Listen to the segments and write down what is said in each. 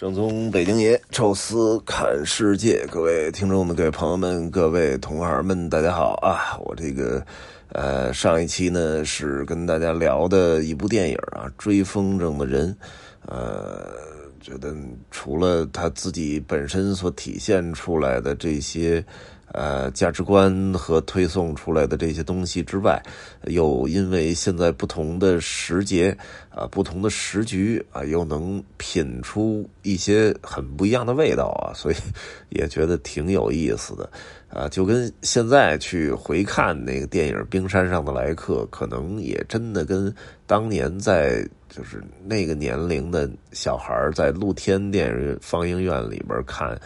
正宗北京爷，宙斯看世界，各位听众们、各位朋友们、各位同行们，大家好啊！我这个，呃，上一期呢是跟大家聊的一部电影啊，《追风筝的人》，呃，觉得除了他自己本身所体现出来的这些。呃，价值观和推送出来的这些东西之外，又因为现在不同的时节啊，不同的时局啊，又能品出一些很不一样的味道啊，所以也觉得挺有意思的啊。就跟现在去回看那个电影《冰山上的来客》，可能也真的跟当年在就是那个年龄的小孩在露天电影放映院里边看。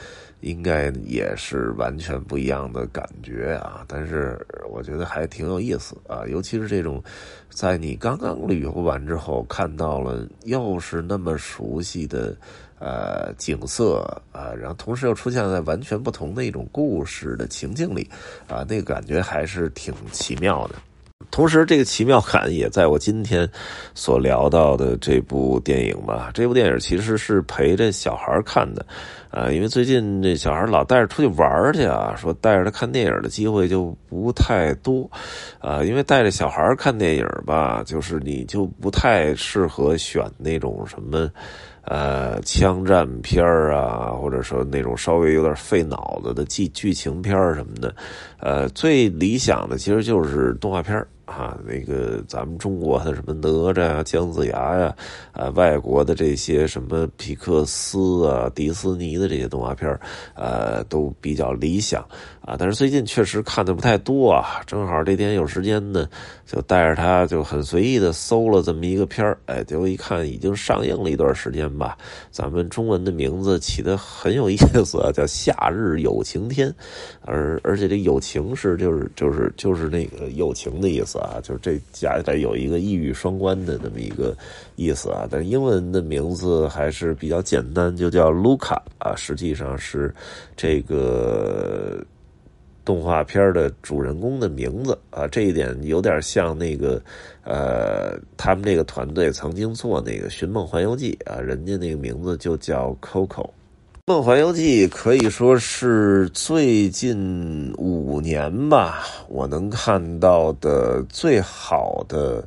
应该也是完全不一样的感觉啊！但是我觉得还挺有意思啊，尤其是这种在你刚刚旅游完之后，看到了又是那么熟悉的呃景色啊，然后同时又出现在完全不同的一种故事的情境里啊，那个感觉还是挺奇妙的。同时，这个奇妙感也在我今天所聊到的这部电影吧。这部电影其实是陪着小孩看的，啊，因为最近这小孩老带着出去玩去啊，说带着他看电影的机会就不太多，啊，因为带着小孩看电影吧，就是你就不太适合选那种什么。呃，枪战片啊，或者说那种稍微有点费脑子的剧剧情片什么的，呃，最理想的其实就是动画片。啊，那个咱们中国的什么哪吒呀、姜子牙呀，啊，外国的这些什么皮克斯啊、迪斯尼的这些动画片呃，都比较理想啊。但是最近确实看的不太多啊。正好这天有时间呢，就带着他就很随意的搜了这么一个片儿，哎，结果一看已经上映了一段时间吧。咱们中文的名字起的很有意思啊，叫《夏日有晴天》，而而且这“有情”是就是就是就是那个友情的意思。啊，就是这加起来有一个一语双关的那么一个意思啊，但英文的名字还是比较简单，就叫卢卡啊，实际上是这个动画片的主人公的名字啊，这一点有点像那个呃，他们这个团队曾经做那个《寻梦环游记》啊，人家那个名字就叫 Coco。《梦环游记》可以说是最近五年吧，我能看到的最好的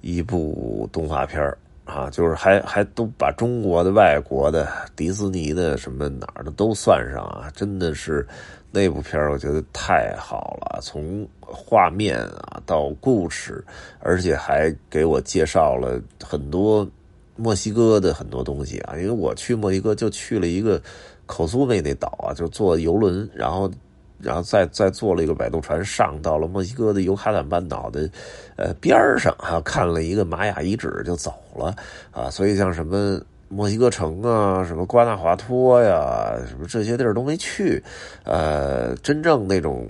一部动画片啊，就是还还都把中国的、外国的、迪士尼的什么哪儿的都算上啊，真的是那部片我觉得太好了，从画面啊到故事，而且还给我介绍了很多。墨西哥的很多东西啊，因为我去墨西哥就去了一个口苏梅那岛啊，就坐游轮，然后，然后再再坐了一个摆渡船上到了墨西哥的尤卡坦半岛的呃边上啊，看了一个玛雅遗址就走了啊，所以像什么墨西哥城啊，什么瓜纳华托呀，什么这些地儿都没去，呃，真正那种。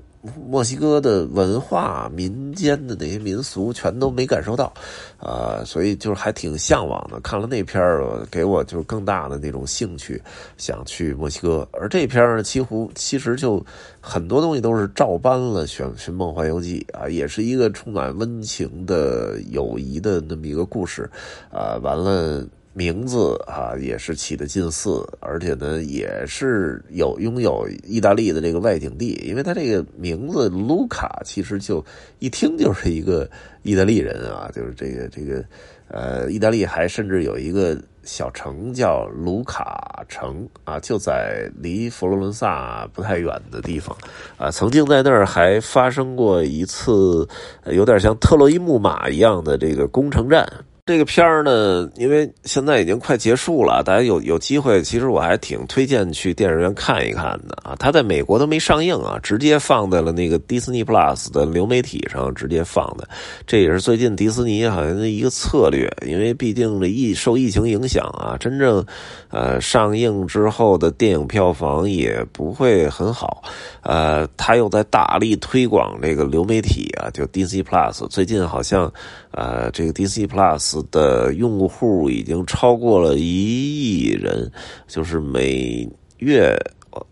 墨西哥的文化、民间的那些民俗全都没感受到，啊，所以就是还挺向往的。看了那片儿，给我就是更大的那种兴趣，想去墨西哥。而这片儿呢，几乎其实就很多东西都是照搬了《寻寻梦环游记》啊，也是一个充满温情的友谊的那么一个故事，啊，完了。名字啊也是起的近似，而且呢也是有拥有意大利的这个外景地，因为他这个名字卢卡其实就一听就是一个意大利人啊，就是这个这个呃，意大利还甚至有一个小城叫卢卡城啊，就在离佛罗伦萨不太远的地方啊，曾经在那儿还发生过一次有点像特洛伊木马一样的这个攻城战。这个片儿呢，因为现在已经快结束了，大家有有机会，其实我还挺推荐去电影院看一看的啊。它在美国都没上映啊，直接放在了那个 Disney Plus 的流媒体上直接放的。这也是最近迪士尼好像的一个策略，因为毕竟这疫受疫情影响啊，真正呃上映之后的电影票房也不会很好。呃，他又在大力推广这个流媒体啊，就 Disney Plus。最近好像呃，这个 DC Plus。的用户已经超过了一亿人，就是每月，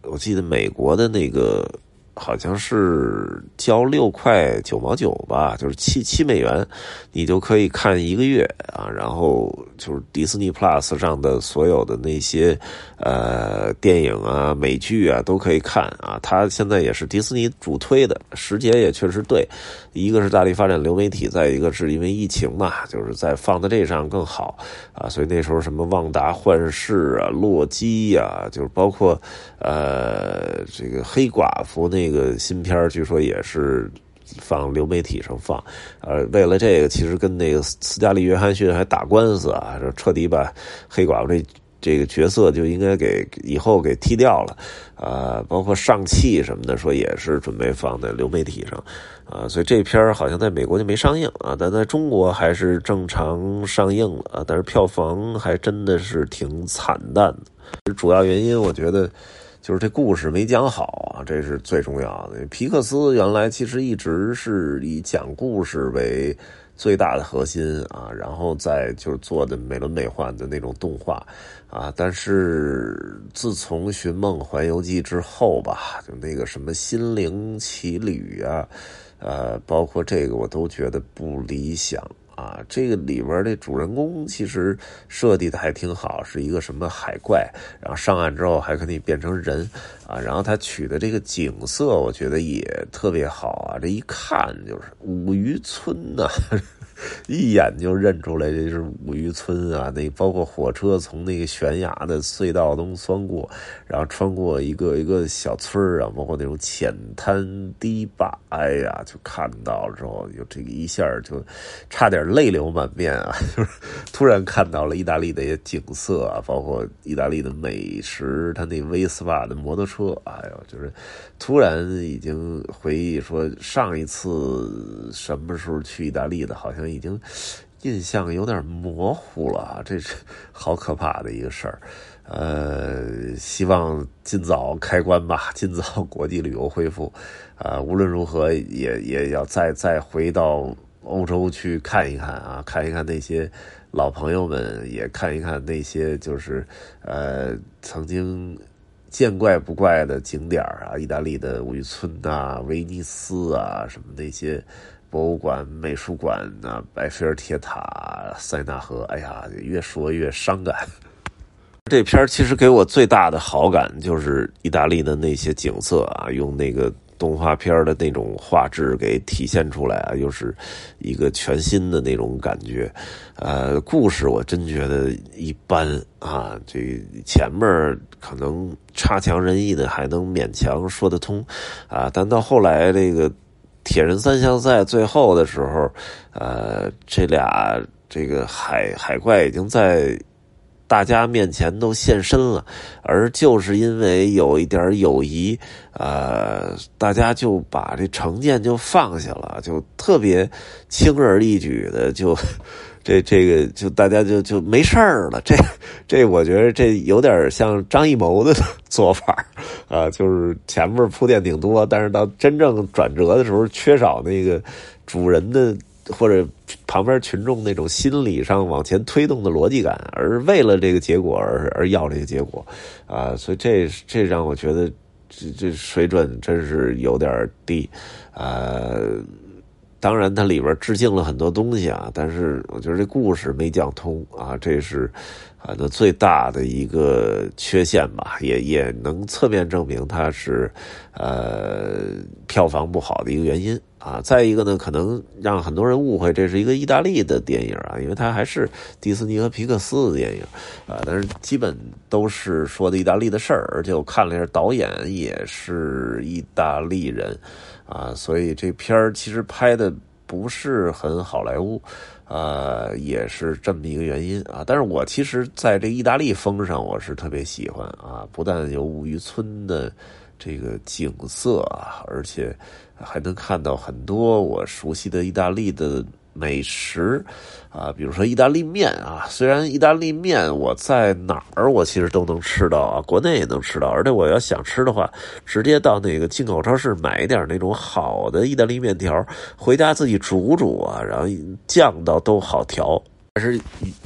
我记得美国的那个好像是交六块九毛九吧，就是七七美元，你就可以看一个月啊。然后就是迪士尼 Plus 上的所有的那些呃电影啊、美剧啊都可以看啊。它现在也是迪士尼主推的，时节也确实对。一个是大力发展流媒体，再一个是因为疫情嘛，就是在放在这上更好啊。所以那时候什么旺达幻视啊、洛基呀，就是包括呃这个黑寡妇那。那个新片据说也是放流媒体上放，呃，为了这个，其实跟那个斯嘉丽约翰逊还打官司啊，说彻底把黑寡妇这这个角色就应该给以后给踢掉了，啊，包括上汽什么的，说也是准备放在流媒体上，啊，所以这片好像在美国就没上映啊，但在中国还是正常上映了啊，但是票房还真的是挺惨淡的，主要原因我觉得。就是这故事没讲好啊，这是最重要的。皮克斯原来其实一直是以讲故事为最大的核心啊，然后再就是做的美轮美奂的那种动画啊。但是自从《寻梦环游记》之后吧，就那个什么《心灵奇旅》啊，呃，包括这个我都觉得不理想。啊，这个里边的主人公其实设计的还挺好，是一个什么海怪，然后上岸之后还可以变成人啊，然后他取的这个景色，我觉得也特别好啊，这一看就是五渔村呐。一眼就认出来这是五渔村啊！那包括火车从那个悬崖的隧道中穿过，然后穿过一个一个小村儿啊，包括那种浅滩堤坝，哎呀，就看到之后，就这个一下就差点泪流满面啊！就是突然看到了意大利的景色啊，包括意大利的美食，他那威斯巴的摩托车，哎呦，就是突然已经回忆说上一次什么时候去意大利的，好像。已经印象有点模糊了，这是好可怕的一个事儿。呃，希望尽早开关吧，尽早国际旅游恢复。啊，无论如何也也要再再回到欧洲去看一看啊，看一看那些老朋友们，也看一看那些就是呃曾经见怪不怪的景点啊，意大利的五渔村啊，威尼斯啊，什么那些。博物馆、美术馆啊，埃菲尔铁塔、塞纳河，哎呀，越说越伤感。这片其实给我最大的好感就是意大利的那些景色啊，用那个动画片的那种画质给体现出来啊，又是一个全新的那种感觉。呃，故事我真觉得一般啊，这前面可能差强人意的还能勉强说得通啊，但到后来这个。铁人三项赛最后的时候，呃，这俩这个海海怪已经在大家面前都现身了，而就是因为有一点友谊，呃，大家就把这成见就放下了，就特别轻而易举的就。这这个就大家就就没事儿了，这这我觉得这有点像张艺谋的 做法啊，就是前面铺垫挺多，但是到真正转折的时候，缺少那个主人的或者旁边群众那种心理上往前推动的逻辑感，而为了这个结果而而要这个结果啊，所以这这让我觉得这这水准真是有点低啊。当然，它里边致敬了很多东西啊，但是我觉得这故事没讲通啊，这是啊那最大的一个缺陷吧，也也能侧面证明它是呃票房不好的一个原因啊。再一个呢，可能让很多人误会这是一个意大利的电影啊，因为它还是迪士尼和皮克斯的电影啊，但是基本都是说的意大利的事儿，而且我看了一下，导演也是意大利人。啊，所以这片儿其实拍的不是很好莱坞，呃，也是这么一个原因啊。但是我其实在这意大利风上，我是特别喜欢啊，不但有五渔村的这个景色啊，而且还能看到很多我熟悉的意大利的。美食，啊，比如说意大利面啊，虽然意大利面我在哪儿我其实都能吃到啊，国内也能吃到，而且我要想吃的话，直接到那个进口超市买一点那种好的意大利面条，回家自己煮煮啊，然后酱倒都好调，但是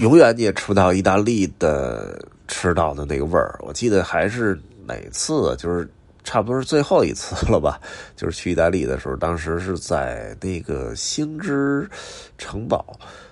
永远你也吃不到意大利的吃到的那个味儿。我记得还是哪次就是。差不多是最后一次了吧，就是去意大利的时候，当时是在那个星之城堡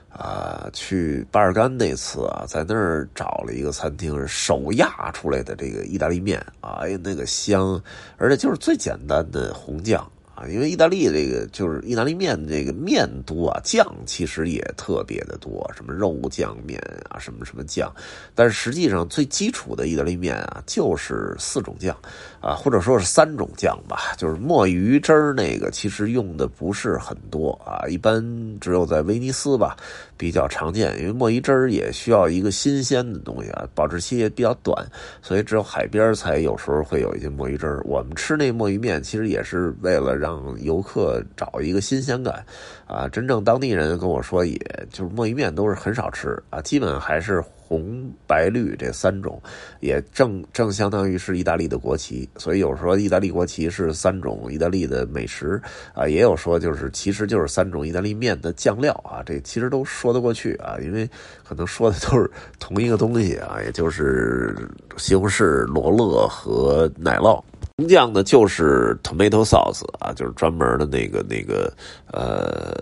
啊，去巴尔干那次啊，在那儿找了一个餐厅，手压出来的这个意大利面，哎呀，那个香，而且就是最简单的红酱。啊，因为意大利这个就是意大利面，这个面多啊，酱其实也特别的多，什么肉酱面啊，什么什么酱，但是实际上最基础的意大利面啊，就是四种酱啊，或者说是三种酱吧，就是墨鱼汁儿那个其实用的不是很多啊，一般只有在威尼斯吧比较常见，因为墨鱼汁儿也需要一个新鲜的东西啊，保质期也比较短，所以只有海边才有时候会有一些墨鱼汁儿。我们吃那墨鱼面其实也是为了让让游客找一个新鲜感，啊，真正当地人跟我说，也就是墨鱼面都是很少吃啊，基本还是红白绿这三种，也正正相当于是意大利的国旗，所以有时候意大利国旗是三种意大利的美食啊，也有说就是其实就是三种意大利面的酱料啊，这其实都说得过去啊，因为可能说的都是同一个东西啊，也就是西红柿、罗勒和奶酪。红酱呢，就是 tomato sauce 啊，就是专门的那个那个呃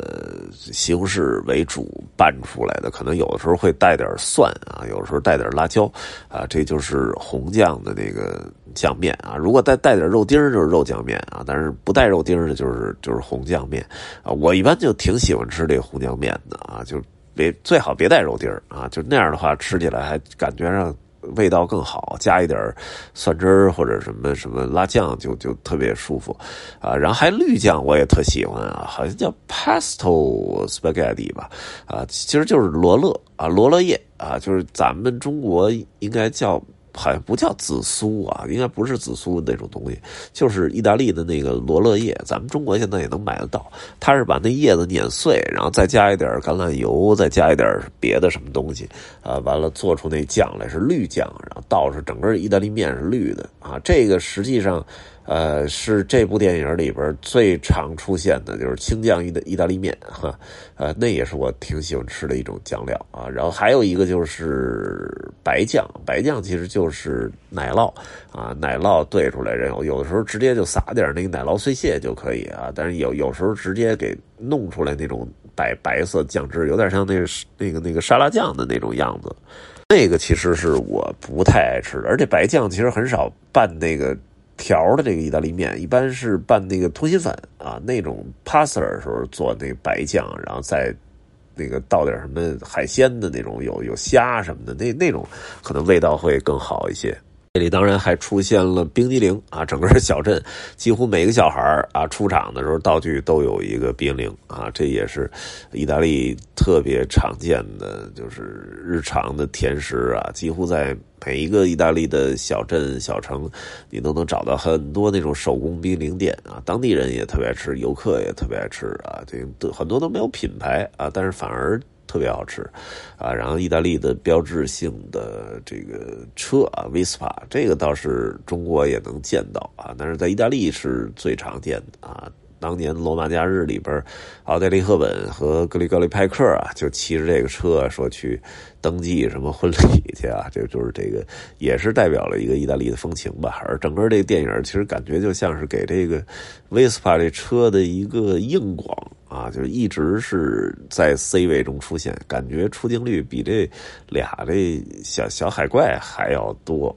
西红柿为主拌出来的，可能有的时候会带点蒜啊，有的时候带点辣椒啊，这就是红酱的那个酱面啊。如果带带点肉丁就是肉酱面啊，但是不带肉丁的，就是就是红酱面啊。我一般就挺喜欢吃这红酱面的啊，就别最好别带肉丁啊，就那样的话吃起来还感觉上。味道更好，加一点蒜汁儿或者什么什么辣酱，就就特别舒服啊。然后还绿酱，我也特喜欢啊，好像叫 pesto spaghetti 吧，啊，其实就是罗勒啊，罗勒叶啊，就是咱们中国应该叫。好像不叫紫苏啊，应该不是紫苏那种东西，就是意大利的那个罗勒叶，咱们中国现在也能买得到。它是把那叶子碾碎，然后再加一点橄榄油，再加一点别的什么东西，啊，完了做出那酱来是绿酱，然后倒是整个意大利面是绿的啊。这个实际上。呃，是这部电影里边最常出现的，就是青酱意的意大利面，哈，呃，那也是我挺喜欢吃的一种酱料啊。然后还有一个就是白酱，白酱其实就是奶酪啊，奶酪兑出来，然后有的时候直接就撒点那个奶酪碎屑就可以啊。但是有有时候直接给弄出来那种白白色酱汁，有点像那个那个那个沙拉酱的那种样子，那个其实是我不太爱吃的，而且白酱其实很少拌那个。条的这个意大利面一般是拌那个通心粉啊，那种 pasta 的时候做那个白酱，然后再那个倒点什么海鲜的那种，有有虾什么的，那那种可能味道会更好一些。这里当然还出现了冰激凌啊，整个小镇几乎每个小孩啊出场的时候道具都有一个冰激凌啊，这也是意大利特别常见的，就是日常的甜食啊，几乎在每一个意大利的小镇小城，你都能找到很多那种手工冰激凌店啊，当地人也特别爱吃，游客也特别爱吃啊，这很多都没有品牌啊，但是反而。特别好吃，啊，然后意大利的标志性的这个车啊，Vespa，这个倒是中国也能见到啊，但是在意大利是最常见的啊。当年《罗马假日》里边，奥黛丽·赫本和格里高利·派克啊，就骑着这个车说去登记什么婚礼去啊，这就是这个也是代表了一个意大利的风情吧。而整个这个电影其实感觉就像是给这个 Vespa 这车的一个硬广啊，就是一直是在 C 位中出现，感觉出镜率比这俩这小小海怪还要多。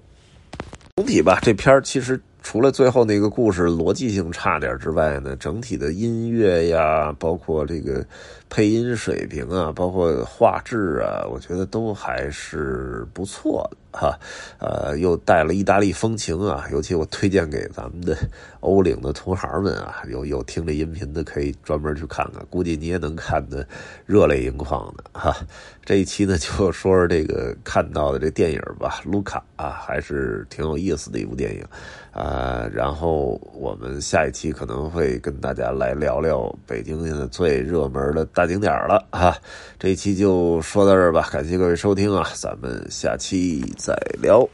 总体吧，这片儿其实。除了最后那个故事逻辑性差点之外呢，整体的音乐呀，包括这个配音水平啊，包括画质啊，我觉得都还是不错的。哈，呃，又带了意大利风情啊，尤其我推荐给咱们的欧领的同行们啊，有有听这音频的可以专门去看看，估计你也能看得热泪盈眶的哈。这一期呢，就说说这个看到的这电影吧，《卢卡》啊，还是挺有意思的一部电影啊。然后我们下一期可能会跟大家来聊聊北京现在最热门的大景点了哈。这一期就说到这儿吧，感谢各位收听啊，咱们下期。再聊。